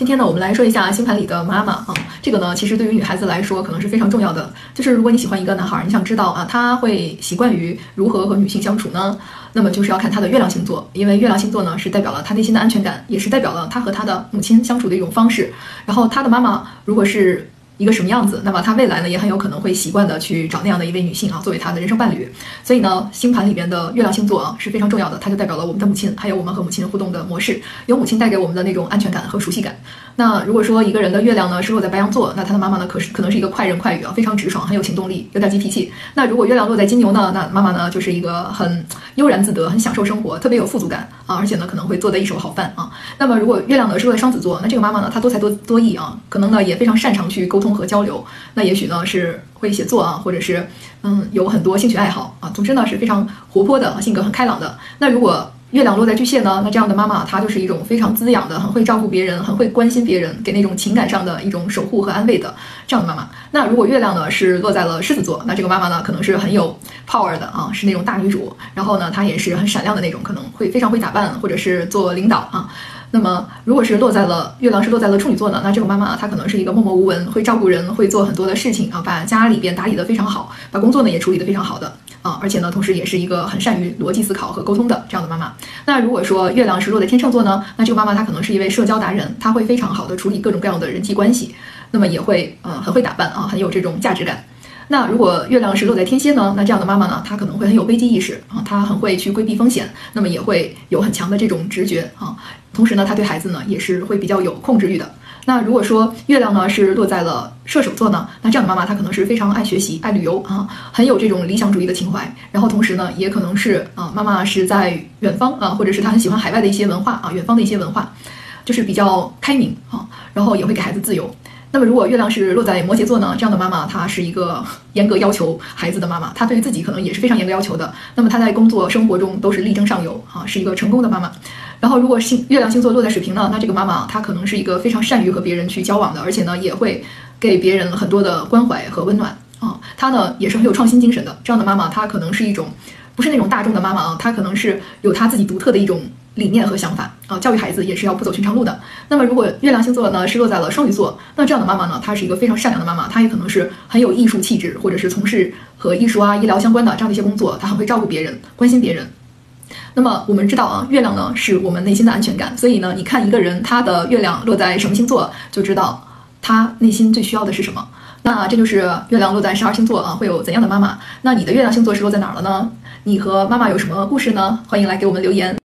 今天呢，我们来说一下星盘里的妈妈啊，这个呢，其实对于女孩子来说可能是非常重要的。就是如果你喜欢一个男孩，你想知道啊，他会习惯于如何和女性相处呢？那么就是要看他的月亮星座，因为月亮星座呢是代表了他内心的安全感，也是代表了他和他的母亲相处的一种方式。然后他的妈妈如果是。一个什么样子？那么他未来呢，也很有可能会习惯的去找那样的一位女性啊，作为他的人生伴侣。所以呢，星盘里边的月亮星座啊是非常重要的，它就代表了我们的母亲，还有我们和母亲互动的模式，有母亲带给我们的那种安全感和熟悉感。那如果说一个人的月亮呢是落在白羊座，那他的妈妈呢可是可能是一个快人快语啊，非常直爽，很有行动力，有点急脾气。那如果月亮落在金牛呢，那妈妈呢就是一个很悠然自得，很享受生活，特别有富足感啊，而且呢可能会做得一手好饭啊。那么如果月亮呢是落在双子座，那这个妈妈呢她多才多多艺啊，可能呢也非常擅长去沟通综合交流。那也许呢是会写作啊，或者是嗯有很多兴趣爱好啊，总之呢是非常活泼的，性格很开朗的。那如果月亮落在巨蟹呢，那这样的妈妈她就是一种非常滋养的，很会照顾别人，很会关心别人，给那种情感上的一种守护和安慰的这样的妈妈。那如果月亮呢是落在了狮子座，那这个妈妈呢可能是很有 power 的啊，是那种大女主，然后呢她也是很闪亮的那种，可能会非常会打扮，或者是做领导啊。那么，如果是落在了月亮是落在了处女座呢？那这个妈妈她可能是一个默默无闻，会照顾人，会做很多的事情啊，把家里边打理得非常好，把工作呢也处理得非常好的啊，而且呢，同时也是一个很善于逻辑思考和沟通的这样的妈妈。那如果说月亮是落在天秤座呢？那这个妈妈她可能是一位社交达人，她会非常好的处理各种各样的人际关系，那么也会呃很会打扮啊，很有这种价值感。那如果月亮是落在天蝎呢？那这样的妈妈呢，她可能会很有危机意识啊，她很会去规避风险，那么也会有很强的这种直觉啊。同时呢，她对孩子呢也是会比较有控制欲的。那如果说月亮呢是落在了射手座呢，那这样的妈妈她可能是非常爱学习、爱旅游啊，很有这种理想主义的情怀。然后同时呢，也可能是啊，妈妈是在远方啊，或者是她很喜欢海外的一些文化啊，远方的一些文化，就是比较开明啊，然后也会给孩子自由。那么，如果月亮是落在摩羯座呢？这样的妈妈，她是一个严格要求孩子的妈妈，她对于自己可能也是非常严格要求的。那么，她在工作生活中都是力争上游啊，是一个成功的妈妈。然后，如果星月亮星座落在水瓶呢？那这个妈妈她可能是一个非常善于和别人去交往的，而且呢，也会给别人很多的关怀和温暖啊。她呢也是很有创新精神的。这样的妈妈，她可能是一种不是那种大众的妈妈啊，她可能是有她自己独特的一种。理念和想法啊，教育孩子也是要不走寻常路的。那么，如果月亮星座呢是落在了双鱼座，那这样的妈妈呢，她是一个非常善良的妈妈，她也可能是很有艺术气质，或者是从事和艺术啊、医疗相关的这样的一些工作，她很会照顾别人，关心别人。那么我们知道啊，月亮呢是我们内心的安全感，所以呢，你看一个人他的月亮落在什么星座，就知道他内心最需要的是什么。那这就是月亮落在十二星座啊，会有怎样的妈妈？那你的月亮星座是落在哪儿了呢？你和妈妈有什么故事呢？欢迎来给我们留言。